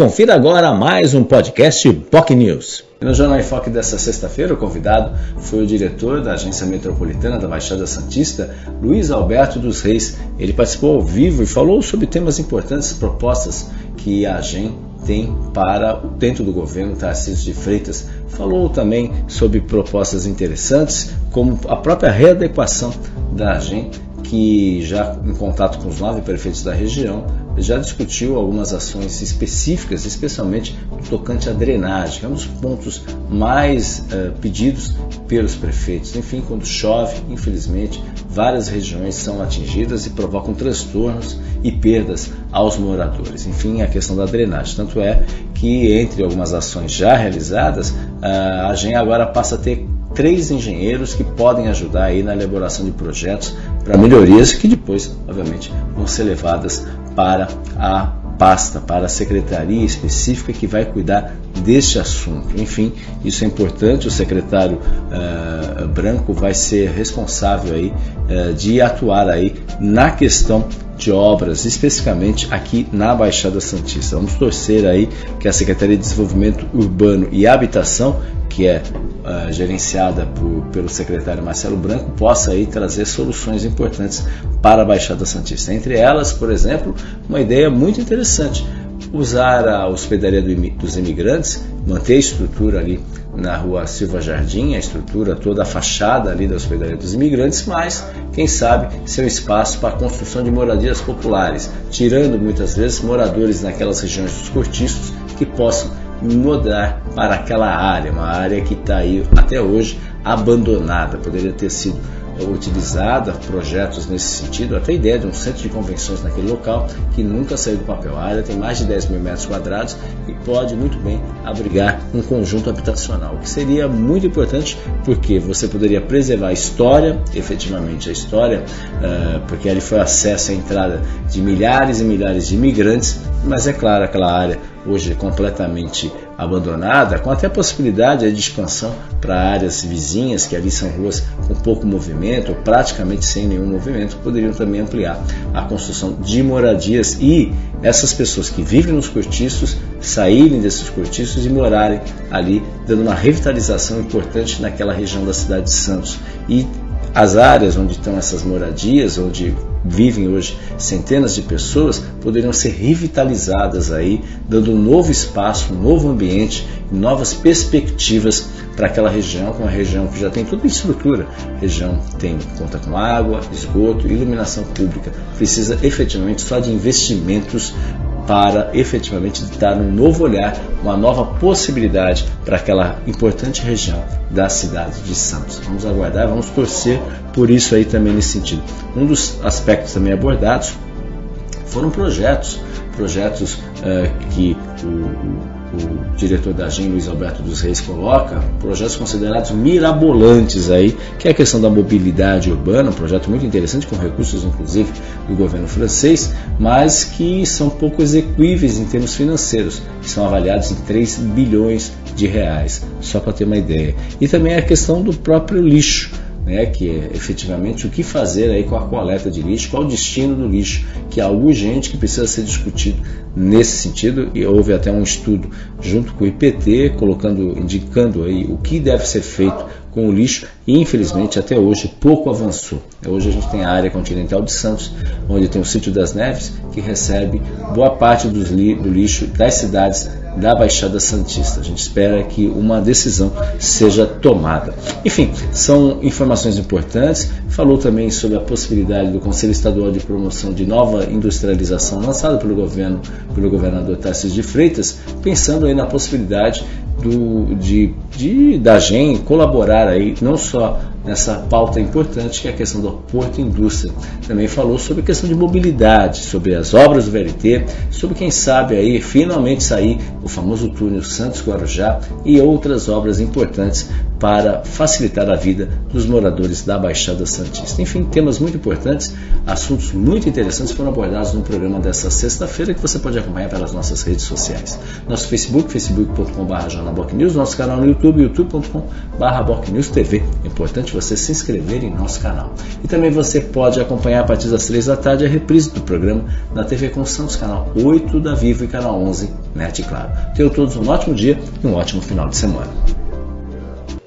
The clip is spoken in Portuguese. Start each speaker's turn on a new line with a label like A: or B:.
A: Confira agora mais um podcast POC News. No Jornal em Foque dessa sexta-feira, o convidado foi o diretor da Agência Metropolitana da Baixada Santista, Luiz Alberto dos Reis. Ele participou ao vivo e falou sobre temas importantes, propostas que a AGEM tem para dentro do governo Tarcísio de Freitas. Falou também sobre propostas interessantes, como a própria readequação da AGEM que já em contato com os nove prefeitos da região já discutiu algumas ações específicas, especialmente no tocante à drenagem, que é um dos pontos mais uh, pedidos pelos prefeitos. Enfim, quando chove, infelizmente, várias regiões são atingidas e provocam transtornos e perdas aos moradores. Enfim, a questão da drenagem. Tanto é que, entre algumas ações já realizadas, a AGEM agora passa a ter três engenheiros que podem ajudar aí na elaboração de projetos para melhorias que depois, obviamente, vão ser levadas para a pasta, para a secretaria específica que vai cuidar deste assunto. Enfim, isso é importante. O secretário uh, Branco vai ser responsável aí uh, de atuar aí na questão de obras, especificamente aqui na Baixada Santista. Vamos torcer aí que a Secretaria de Desenvolvimento Urbano e Habitação, que é uh, gerenciada por, pelo secretário Marcelo Branco, possa aí trazer soluções importantes para a Baixada Santista. Entre elas, por exemplo, uma ideia muito interessante, usar a hospedaria dos imigrantes, manter a estrutura ali na rua Silva Jardim, a estrutura toda, a fachada ali da hospedaria dos imigrantes, mas, quem sabe, ser um espaço para a construção de moradias populares, tirando muitas vezes moradores naquelas regiões dos cortiços que possam mudar para aquela área, uma área que está aí até hoje abandonada, poderia ter sido utilizada, projetos nesse sentido, até a ideia de um centro de convenções naquele local que nunca saiu do papel. A área tem mais de 10 mil metros quadrados e pode muito bem abrigar um conjunto habitacional, o que seria muito importante porque você poderia preservar a história, efetivamente a história, uh, porque ali foi acesso à entrada de milhares e milhares de imigrantes, mas é claro, aquela área hoje completamente abandonada, com até a possibilidade de expansão para áreas vizinhas, que ali são ruas com pouco movimento, praticamente sem nenhum movimento, poderiam também ampliar a construção de moradias e essas pessoas que vivem nos cortiços saírem desses cortiços e morarem ali, dando uma revitalização importante naquela região da cidade de Santos. E as áreas onde estão essas moradias, onde vivem hoje centenas de pessoas, poderiam ser revitalizadas aí, dando um novo espaço, um novo ambiente, novas perspectivas para aquela região, que é uma região que já tem toda a estrutura. A região tem conta com água, esgoto, iluminação pública. Precisa efetivamente só de investimentos para efetivamente dar um novo olhar, uma nova possibilidade para aquela importante região da cidade de Santos. Vamos aguardar, vamos torcer por isso aí também nesse sentido. Um dos aspectos também abordados foram projetos, projetos uh, que o, o diretor da GEM, Luiz Alberto dos Reis, coloca, projetos considerados mirabolantes aí, que é a questão da mobilidade urbana, um projeto muito interessante, com recursos inclusive do governo francês, mas que são pouco execuíveis em termos financeiros, que são avaliados em 3 bilhões de reais, só para ter uma ideia. E também a questão do próprio lixo né, que é efetivamente o que fazer aí com a coleta de lixo, qual o destino do lixo, que é algo urgente que precisa ser discutido nesse sentido e houve até um estudo junto com o IPT colocando, indicando aí o que deve ser feito com o lixo e infelizmente até hoje pouco avançou. Hoje a gente tem a área continental de Santos, onde tem o sítio das Neves, que recebe boa parte do lixo das cidades da Baixada Santista. A gente espera que uma decisão seja tomada. Enfim, são informações importantes. Falou também sobre a possibilidade do Conselho Estadual de Promoção de Nova Industrialização lançado pelo governo, pelo governador Tarcísio de Freitas, pensando aí na possibilidade do, de, de, da GEM colaborar aí, não só nessa pauta importante que é a questão do porto indústria. Também falou sobre a questão de mobilidade, sobre as obras do VLT, sobre quem sabe aí finalmente sair o famoso túnel Santos Guarujá e outras obras importantes para facilitar a vida dos moradores da Baixada Santista. Enfim, temas muito importantes, assuntos muito interessantes foram abordados no programa dessa sexta-feira que você pode acompanhar pelas nossas redes sociais. Nosso Facebook, facebook.com.br News, nosso canal no YouTube, youtube.com.br TV. É importante você se inscrever em nosso canal. E também você pode acompanhar a partir das três da tarde a reprise do programa na TV com Santos, canal 8 da Vivo e canal 11 net, claro. Tenham todos um ótimo dia e um ótimo final de semana.